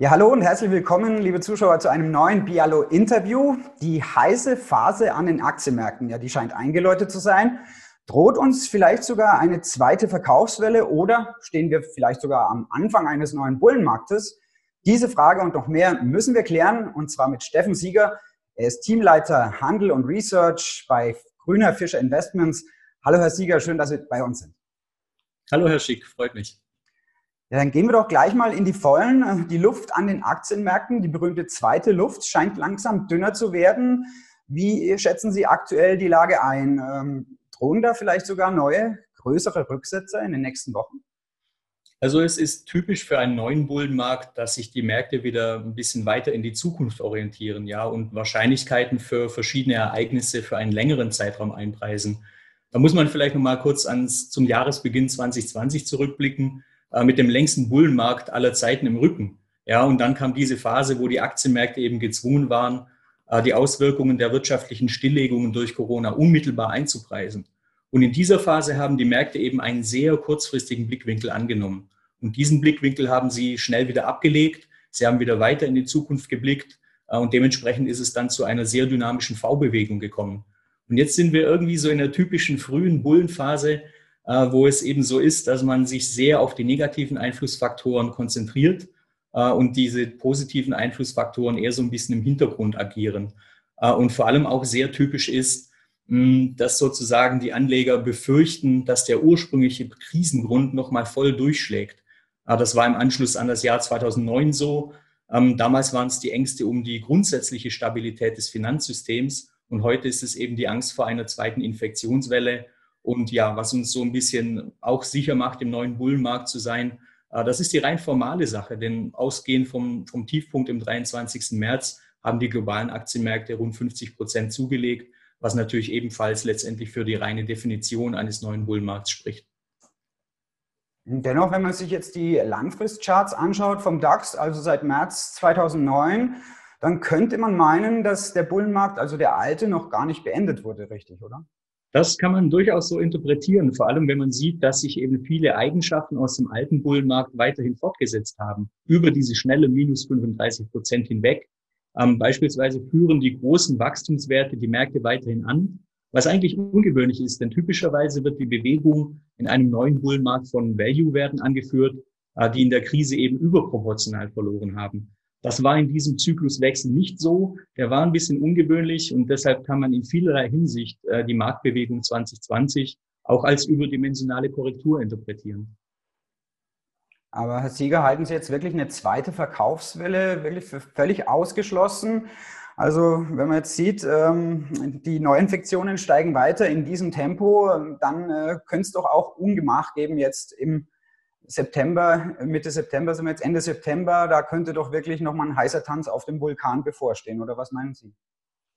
Ja, hallo und herzlich willkommen, liebe Zuschauer, zu einem neuen Bialo-Interview. Die heiße Phase an den Aktienmärkten, ja, die scheint eingeläutet zu sein. Droht uns vielleicht sogar eine zweite Verkaufswelle oder stehen wir vielleicht sogar am Anfang eines neuen Bullenmarktes? Diese Frage und noch mehr müssen wir klären und zwar mit Steffen Sieger. Er ist Teamleiter Handel und Research bei Grüner Fischer Investments. Hallo, Herr Sieger, schön, dass Sie bei uns sind. Hallo, Herr Schick, freut mich. Ja, dann gehen wir doch gleich mal in die Vollen. Die Luft an den Aktienmärkten, die berühmte zweite Luft, scheint langsam dünner zu werden. Wie schätzen Sie aktuell die Lage ein? Ähm, drohen da vielleicht sogar neue, größere Rücksetzer in den nächsten Wochen? Also es ist typisch für einen neuen Bullenmarkt, dass sich die Märkte wieder ein bisschen weiter in die Zukunft orientieren, ja, und Wahrscheinlichkeiten für verschiedene Ereignisse für einen längeren Zeitraum einpreisen. Da muss man vielleicht noch mal kurz ans, zum Jahresbeginn 2020 zurückblicken äh, mit dem längsten Bullenmarkt aller Zeiten im Rücken. Ja, und dann kam diese Phase, wo die Aktienmärkte eben gezwungen waren, äh, die Auswirkungen der wirtschaftlichen Stilllegungen durch Corona unmittelbar einzupreisen. Und in dieser Phase haben die Märkte eben einen sehr kurzfristigen Blickwinkel angenommen. Und diesen Blickwinkel haben sie schnell wieder abgelegt. Sie haben wieder weiter in die Zukunft geblickt. Äh, und dementsprechend ist es dann zu einer sehr dynamischen V-Bewegung gekommen. Und jetzt sind wir irgendwie so in der typischen frühen Bullenphase, wo es eben so ist, dass man sich sehr auf die negativen Einflussfaktoren konzentriert äh, und diese positiven Einflussfaktoren eher so ein bisschen im Hintergrund agieren. Äh, und vor allem auch sehr typisch ist, dass sozusagen die Anleger befürchten, dass der ursprüngliche Krisengrund nochmal voll durchschlägt. Das war im Anschluss an das Jahr 2009 so. Ähm, damals waren es die Ängste um die grundsätzliche Stabilität des Finanzsystems und heute ist es eben die Angst vor einer zweiten Infektionswelle und ja, was uns so ein bisschen auch sicher macht, im neuen Bullenmarkt zu sein, äh, das ist die rein formale Sache, denn ausgehend vom, vom Tiefpunkt im 23. März haben die globalen Aktienmärkte rund 50 Prozent zugelegt, was natürlich ebenfalls letztendlich für die reine Definition eines neuen Bullenmarkts spricht. Dennoch, wenn man sich jetzt die Langfristcharts anschaut vom DAX, also seit März 2009, dann könnte man meinen, dass der Bullenmarkt, also der alte, noch gar nicht beendet wurde, richtig, oder? Das kann man durchaus so interpretieren, vor allem wenn man sieht, dass sich eben viele Eigenschaften aus dem alten Bullenmarkt weiterhin fortgesetzt haben, über diese schnelle minus 35 Prozent hinweg. Ähm, beispielsweise führen die großen Wachstumswerte die Märkte weiterhin an, was eigentlich ungewöhnlich ist, denn typischerweise wird die Bewegung in einem neuen Bullenmarkt von Value-Werten angeführt, äh, die in der Krise eben überproportional verloren haben. Das war in diesem Zykluswechsel nicht so. Der war ein bisschen ungewöhnlich und deshalb kann man in vielerlei Hinsicht äh, die Marktbewegung 2020 auch als überdimensionale Korrektur interpretieren. Aber Herr Sieger, halten Sie jetzt wirklich eine zweite Verkaufswelle wirklich für völlig ausgeschlossen? Also wenn man jetzt sieht, ähm, die Neuinfektionen steigen weiter in diesem Tempo, dann äh, könnte es doch auch Ungemach geben jetzt im September, Mitte September sind wir jetzt Ende September, da könnte doch wirklich nochmal ein heißer Tanz auf dem Vulkan bevorstehen, oder was meinen Sie?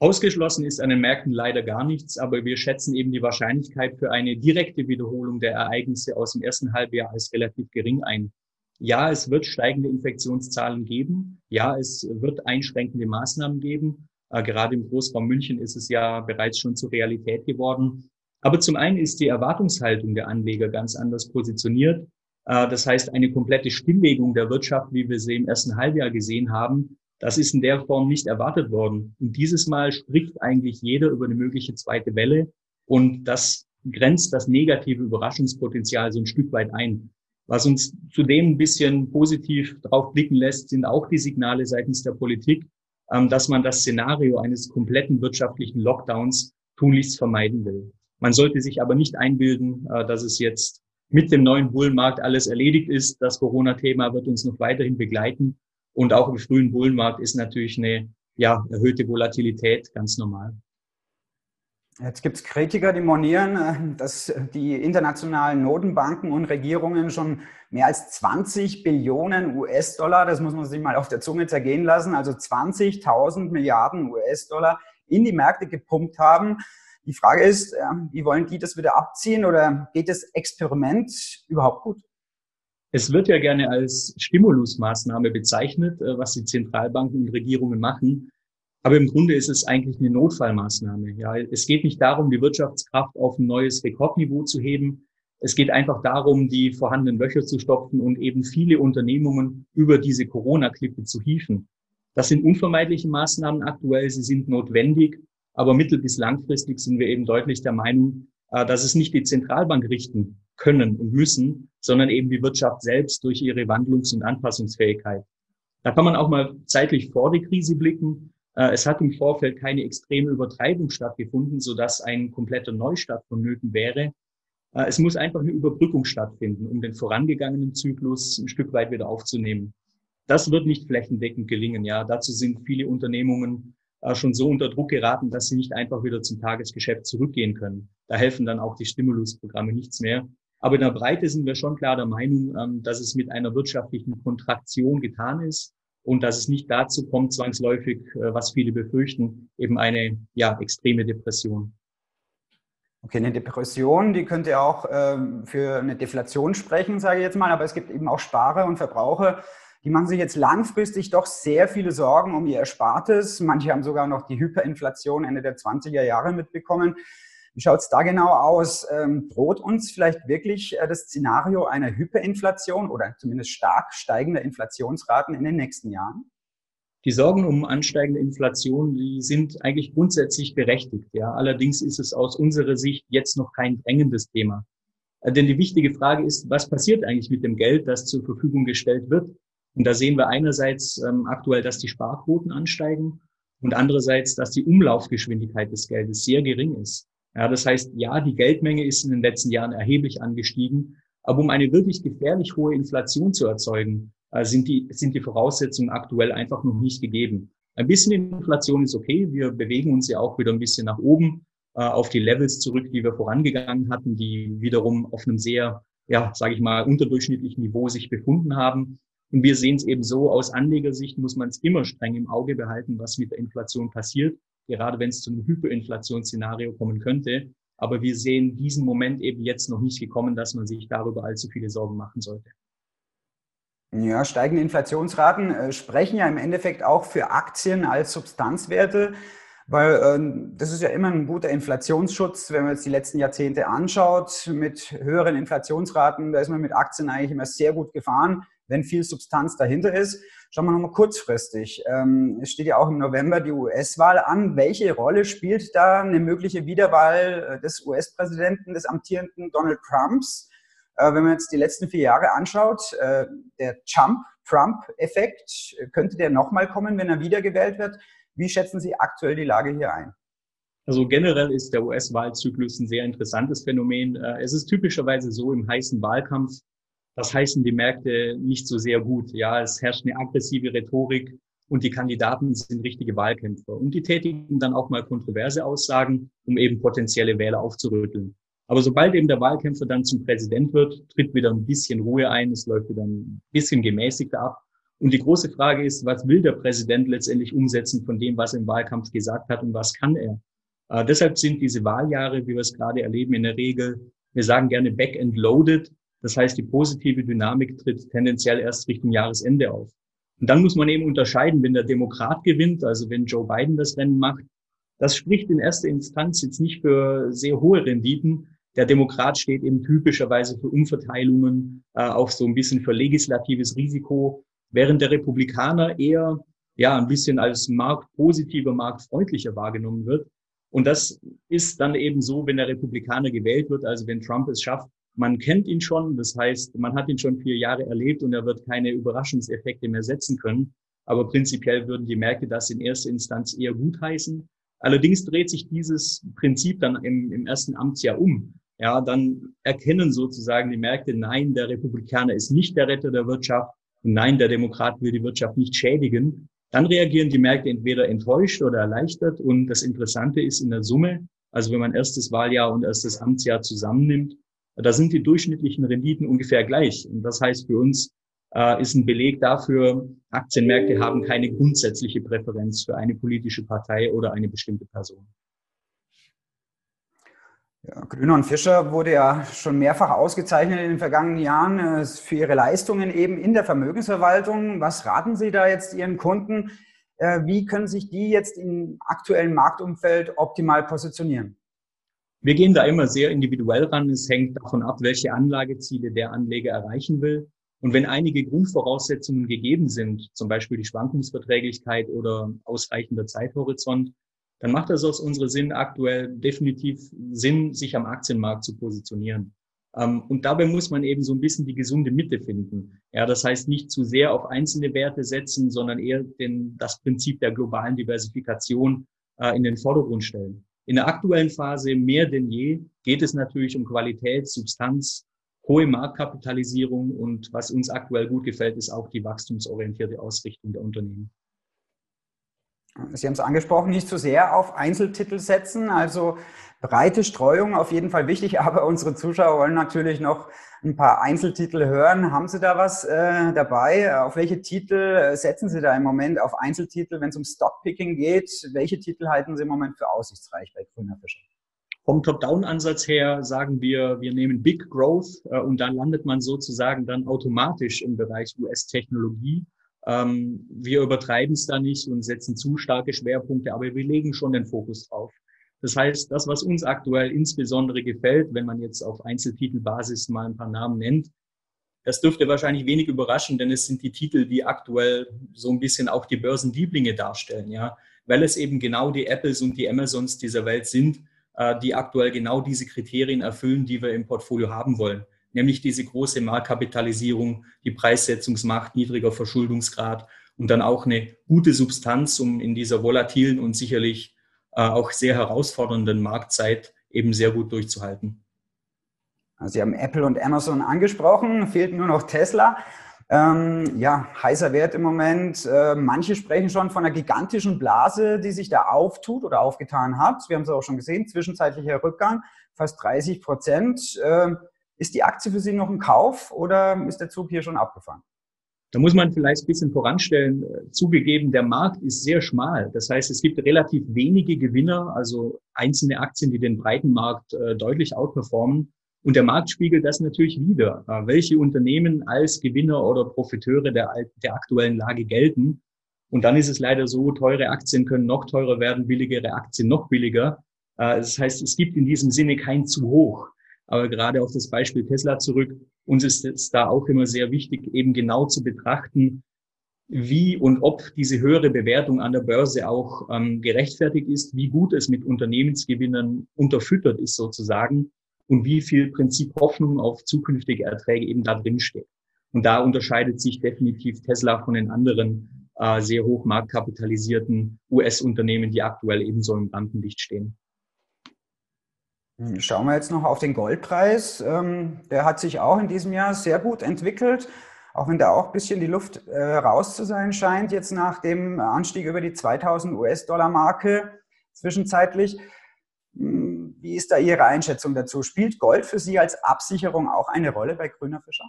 Ausgeschlossen ist an den Märkten leider gar nichts, aber wir schätzen eben die Wahrscheinlichkeit für eine direkte Wiederholung der Ereignisse aus dem ersten Halbjahr als relativ gering ein. Ja, es wird steigende Infektionszahlen geben. Ja, es wird einschränkende Maßnahmen geben. Äh, gerade im Großraum München ist es ja bereits schon zur Realität geworden. Aber zum einen ist die Erwartungshaltung der Anleger ganz anders positioniert. Äh, das heißt, eine komplette Stilllegung der Wirtschaft, wie wir sie im ersten Halbjahr gesehen haben, das ist in der Form nicht erwartet worden. Und dieses Mal spricht eigentlich jeder über eine mögliche zweite Welle. Und das grenzt das negative Überraschungspotenzial so ein Stück weit ein. Was uns zudem ein bisschen positiv drauf blicken lässt, sind auch die Signale seitens der Politik, ähm, dass man das Szenario eines kompletten wirtschaftlichen Lockdowns tunlichst vermeiden will. Man sollte sich aber nicht einbilden, äh, dass es jetzt mit dem neuen Bullenmarkt alles erledigt ist. Das Corona-Thema wird uns noch weiterhin begleiten. Und auch im frühen Bullenmarkt ist natürlich eine ja, erhöhte Volatilität ganz normal. Jetzt gibt es Kritiker, die monieren, äh, dass die internationalen Notenbanken und Regierungen schon mehr als 20 Billionen US-Dollar, das muss man sich mal auf der Zunge zergehen lassen, also 20.000 Milliarden US-Dollar in die Märkte gepumpt haben. Die Frage ist, ähm, wie wollen die das wieder abziehen oder geht das Experiment überhaupt gut? Es wird ja gerne als Stimulusmaßnahme bezeichnet, äh, was die Zentralbanken und Regierungen machen. Aber im Grunde ist es eigentlich eine Notfallmaßnahme. Ja, es geht nicht darum, die Wirtschaftskraft auf ein neues Rekordniveau zu heben. Es geht einfach darum, die vorhandenen Löcher zu stopfen und eben viele Unternehmungen über diese Corona-Klippe zu hieven. Das sind unvermeidliche Maßnahmen aktuell, sie sind notwendig, aber mittel- bis langfristig sind wir eben deutlich der Meinung, äh, dass es nicht die Zentralbank richten können und müssen, sondern eben die Wirtschaft selbst durch ihre Wandlungs- und Anpassungsfähigkeit. Da kann man auch mal zeitlich vor die Krise blicken. Äh, es hat im Vorfeld keine extreme Übertreibung stattgefunden, sodass ein kompletter Neustart vonnöten wäre. Äh, es muss einfach eine Überbrückung stattfinden, um den vorangegangenen Zyklus ein Stück weit wieder aufzunehmen. Das wird nicht flächendeckend gelingen. Ja, dazu sind viele Unternehmungen schon so unter Druck geraten, dass sie nicht einfach wieder zum Tagesgeschäft zurückgehen können. Da helfen dann auch die Stimulusprogramme nichts mehr. Aber in der Breite sind wir schon klar der Meinung, ähm, dass es mit einer wirtschaftlichen Kontraktion getan ist und dass es nicht dazu kommt, zwangsläufig, äh, was viele befürchten, eben eine ja, extreme Depression. Okay, eine Depression, die könnte auch ähm, für eine Deflation sprechen, sage ich jetzt mal, aber es gibt eben auch Sparer und Verbraucher, die machen sich jetzt langfristig doch sehr viele Sorgen um ihr Erspartes. Manche haben sogar noch die Hyperinflation Ende der 20er Jahre mitbekommen. Wie schaut es da genau aus? Ähm, droht uns vielleicht wirklich äh, das Szenario einer Hyperinflation oder zumindest stark steigender Inflationsraten in den nächsten Jahren? Die Sorgen um ansteigende Inflation, die sind eigentlich grundsätzlich berechtigt. Ja, allerdings ist es aus unserer Sicht jetzt noch kein drängendes Thema. Äh, denn die wichtige Frage ist, was passiert eigentlich mit dem Geld, das zur Verfügung gestellt wird? Und da sehen wir einerseits ähm, aktuell, dass die Sparquoten ansteigen und andererseits, dass die Umlaufgeschwindigkeit des Geldes sehr gering ist. Ja, das heißt, ja, die Geldmenge ist in den letzten Jahren erheblich angestiegen, aber um eine wirklich gefährlich hohe Inflation zu erzeugen, äh, sind die, sind die Voraussetzungen aktuell einfach noch nicht gegeben. Ein bisschen Inflation ist okay. Wir bewegen uns ja auch wieder ein bisschen nach oben äh, auf die Levels zurück, die wir vorangegangen hatten, die wiederum auf einem sehr, ja, sage ich mal, unterdurchschnittlichen Niveau sich befunden haben. Und wir sehen es eben so, aus Anlegersicht muss man es immer streng im Auge behalten, was mit der Inflation passiert gerade wenn es zu einem Hyperinflationsszenario kommen könnte. Aber wir sehen diesen Moment eben jetzt noch nicht gekommen, dass man sich darüber allzu viele Sorgen machen sollte. Ja, steigende Inflationsraten äh, sprechen ja im Endeffekt auch für Aktien als Substanzwerte, weil äh, das ist ja immer ein guter Inflationsschutz, wenn man jetzt die letzten Jahrzehnte anschaut. Mit höheren Inflationsraten, da ist man mit Aktien eigentlich immer sehr gut gefahren wenn viel Substanz dahinter ist. Schauen wir nochmal kurzfristig. Ähm, es steht ja auch im November die US-Wahl an. Welche Rolle spielt da eine mögliche Wiederwahl äh, des US-Präsidenten, des amtierenden Donald Trumps? Äh, wenn man jetzt die letzten vier Jahre anschaut, äh, der Trump-Effekt, könnte der nochmal kommen, wenn er wiedergewählt wird? Wie schätzen Sie aktuell die Lage hier ein? Also generell ist der US-Wahlzyklus ein sehr interessantes Phänomen. Es ist typischerweise so im heißen Wahlkampf, das heißen die Märkte nicht so sehr gut. Ja, es herrscht eine aggressive Rhetorik und die Kandidaten sind richtige Wahlkämpfer. Und die tätigen dann auch mal kontroverse Aussagen, um eben potenzielle Wähler aufzurütteln. Aber sobald eben der Wahlkämpfer dann zum Präsident wird, tritt wieder ein bisschen Ruhe ein, es läuft wieder ein bisschen gemäßigter ab. Und die große Frage ist, was will der Präsident letztendlich umsetzen von dem, was er im Wahlkampf gesagt hat und was kann er? Äh, deshalb sind diese Wahljahre, wie wir es gerade erleben, in der Regel, wir sagen gerne back and loaded, das heißt, die positive Dynamik tritt tendenziell erst Richtung Jahresende auf. Und dann muss man eben unterscheiden, wenn der Demokrat gewinnt, also wenn Joe Biden das Rennen macht, das spricht in erster Instanz jetzt nicht für sehr hohe Renditen. Der Demokrat steht eben typischerweise für Umverteilungen, äh, auch so ein bisschen für legislatives Risiko, während der Republikaner eher ja ein bisschen als marktpositiver, marktfreundlicher wahrgenommen wird. Und das ist dann eben so, wenn der Republikaner gewählt wird, also wenn Trump es schafft, man kennt ihn schon, das heißt, man hat ihn schon vier Jahre erlebt und er wird keine Überraschungseffekte mehr setzen können. Aber prinzipiell würden die Märkte das in erster Instanz eher gutheißen. Allerdings dreht sich dieses Prinzip dann im, im ersten Amtsjahr um. Ja, dann erkennen sozusagen die Märkte, nein, der Republikaner ist nicht der Retter der Wirtschaft nein, der Demokrat will die Wirtschaft nicht schädigen. Dann reagieren die Märkte entweder enttäuscht oder erleichtert. Und das Interessante ist in der Summe, also wenn man erstes Wahljahr und erstes Amtsjahr zusammennimmt, da sind die durchschnittlichen Renditen ungefähr gleich. Und das heißt für uns, äh, ist ein Beleg dafür, Aktienmärkte haben keine grundsätzliche Präferenz für eine politische Partei oder eine bestimmte Person. Ja, Grüner und Fischer wurde ja schon mehrfach ausgezeichnet in den vergangenen Jahren äh, für ihre Leistungen eben in der Vermögensverwaltung. Was raten Sie da jetzt Ihren Kunden? Äh, wie können sich die jetzt im aktuellen Marktumfeld optimal positionieren? Wir gehen da immer sehr individuell ran. Es hängt davon ab, welche Anlageziele der Anleger erreichen will. Und wenn einige Grundvoraussetzungen gegeben sind, zum Beispiel die Schwankungsverträglichkeit oder ausreichender Zeithorizont, dann macht es aus unserer Sinn aktuell definitiv Sinn, sich am Aktienmarkt zu positionieren. Ähm, und dabei muss man eben so ein bisschen die gesunde Mitte finden. Ja, das heißt nicht zu sehr auf einzelne Werte setzen, sondern eher den, das Prinzip der globalen Diversifikation äh, in den Vordergrund stellen. In der aktuellen Phase mehr denn je geht es natürlich um Qualität, Substanz, hohe Marktkapitalisierung und was uns aktuell gut gefällt, ist auch die wachstumsorientierte Ausrichtung der Unternehmen. Sie haben es angesprochen, nicht zu sehr auf Einzeltitel setzen, also breite Streuung auf jeden Fall wichtig, aber unsere Zuschauer wollen natürlich noch ein paar Einzeltitel hören. Haben Sie da was äh, dabei? Auf welche Titel äh, setzen Sie da im Moment auf Einzeltitel, wenn es um Stockpicking geht? Welche Titel halten Sie im Moment für aussichtsreich bei Grüner Fischer? Vom Top-Down-Ansatz her sagen wir, wir nehmen Big Growth äh, und dann landet man sozusagen dann automatisch im Bereich US-Technologie. Ähm, wir übertreiben es da nicht und setzen zu starke Schwerpunkte, aber wir legen schon den Fokus drauf. Das heißt, das, was uns aktuell insbesondere gefällt, wenn man jetzt auf Einzeltitelbasis mal ein paar Namen nennt, das dürfte wahrscheinlich wenig überraschen, denn es sind die Titel, die aktuell so ein bisschen auch die Börsenlieblinge darstellen, ja, weil es eben genau die Apples und die Amazons dieser Welt sind, äh, die aktuell genau diese Kriterien erfüllen, die wir im Portfolio haben wollen. Nämlich diese große Marktkapitalisierung, die Preissetzungsmacht, niedriger Verschuldungsgrad und dann auch eine gute Substanz, um in dieser volatilen und sicherlich äh, auch sehr herausfordernden Marktzeit eben sehr gut durchzuhalten. Sie haben Apple und Amazon angesprochen, fehlt nur noch Tesla. Ähm, ja, heißer Wert im Moment. Äh, manche sprechen schon von einer gigantischen Blase, die sich da auftut oder aufgetan hat. Wir haben es auch schon gesehen, zwischenzeitlicher Rückgang, fast 30 Prozent. Äh, ist die Aktie für Sie noch ein Kauf oder ist der Zug hier schon abgefahren? Da muss man vielleicht ein bisschen voranstellen, äh, zugegeben, der Markt ist sehr schmal. Das heißt, es gibt relativ wenige Gewinner, also einzelne Aktien, die den breiten Markt äh, deutlich outperformen. Und der Markt spiegelt das natürlich wieder, äh, welche Unternehmen als Gewinner oder Profiteure der, der aktuellen Lage gelten. Und dann ist es leider so, teure Aktien können noch teurer werden, billigere Aktien noch billiger. Das heißt, es gibt in diesem Sinne kein zu hoch. Aber gerade auf das Beispiel Tesla zurück, uns ist es da auch immer sehr wichtig, eben genau zu betrachten, wie und ob diese höhere Bewertung an der Börse auch ähm, gerechtfertigt ist, wie gut es mit Unternehmensgewinnern unterfüttert ist sozusagen und wie viel Prinzip Hoffnung auf zukünftige Erträge eben da drin steht. Und da unterscheidet sich definitiv Tesla von den anderen äh, sehr hoch marktkapitalisierten US-Unternehmen, die aktuell ebenso im Rampenlicht stehen. Schauen wir jetzt noch auf den Goldpreis. Ähm, der hat sich auch in diesem Jahr sehr gut entwickelt, auch wenn da auch ein bisschen die Luft äh, raus zu sein scheint, jetzt nach dem Anstieg über die 2000 US-Dollar-Marke zwischenzeitlich. Hm, wie ist da Ihre Einschätzung dazu? Spielt Gold für Sie als Absicherung auch eine Rolle bei Grüner Fischer?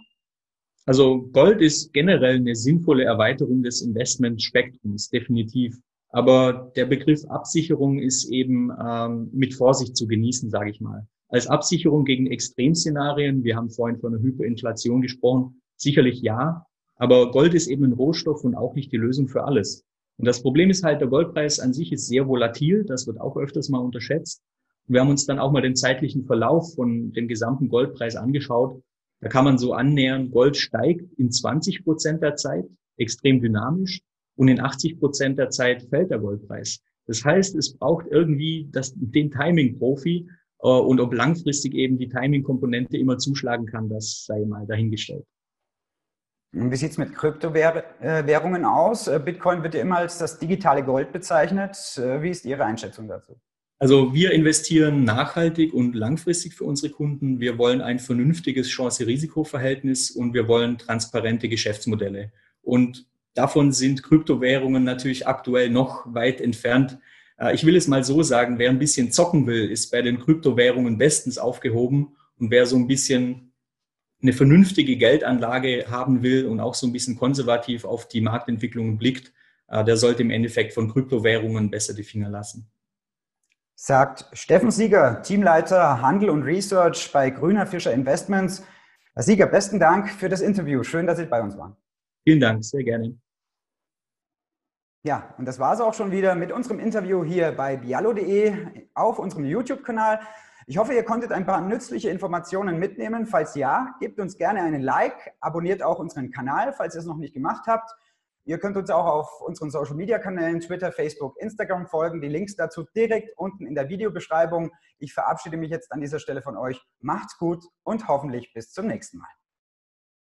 Also Gold ist generell eine sinnvolle Erweiterung des Investmentspektrums, definitiv. Aber der Begriff Absicherung ist eben ähm, mit Vorsicht zu genießen, sage ich mal. Als Absicherung gegen Extremszenarien, wir haben vorhin von einer Hyperinflation gesprochen, sicherlich ja. Aber Gold ist eben ein Rohstoff und auch nicht die Lösung für alles. Und das Problem ist halt, der Goldpreis an sich ist sehr volatil. Das wird auch öfters mal unterschätzt. Wir haben uns dann auch mal den zeitlichen Verlauf von dem gesamten Goldpreis angeschaut. Da kann man so annähern, Gold steigt in 20 Prozent der Zeit, extrem dynamisch und in 80 Prozent der Zeit fällt der Goldpreis. Das heißt, es braucht irgendwie das, den Timing-Profi äh, und ob langfristig eben die Timing-Komponente immer zuschlagen kann, das sei mal dahingestellt. Wie sieht es mit Kryptowährungen aus? Äh, Bitcoin wird ja immer als das digitale Gold bezeichnet. Äh, wie ist Ihre Einschätzung dazu? Also wir investieren nachhaltig und langfristig für unsere Kunden. Wir wollen ein vernünftiges Chance-Risiko-Verhältnis und wir wollen transparente Geschäftsmodelle. Und Davon sind Kryptowährungen natürlich aktuell noch weit entfernt. Äh, ich will es mal so sagen, wer ein bisschen zocken will, ist bei den Kryptowährungen bestens aufgehoben. Und wer so ein bisschen eine vernünftige Geldanlage haben will und auch so ein bisschen konservativ auf die Marktentwicklungen blickt, äh, der sollte im Endeffekt von Kryptowährungen besser die Finger lassen. Sagt Steffen Sieger, Teamleiter Handel und Research bei Grüner Fischer Investments. Herr Sieger, besten Dank für das Interview. Schön, dass Sie bei uns waren. Vielen Dank, sehr gerne. Ja, und das war es auch schon wieder mit unserem Interview hier bei bialo.de auf unserem YouTube-Kanal. Ich hoffe, ihr konntet ein paar nützliche Informationen mitnehmen. Falls ja, gebt uns gerne einen Like, abonniert auch unseren Kanal, falls ihr es noch nicht gemacht habt. Ihr könnt uns auch auf unseren Social Media Kanälen Twitter, Facebook, Instagram folgen. Die Links dazu direkt unten in der Videobeschreibung. Ich verabschiede mich jetzt an dieser Stelle von euch. Macht's gut und hoffentlich bis zum nächsten Mal.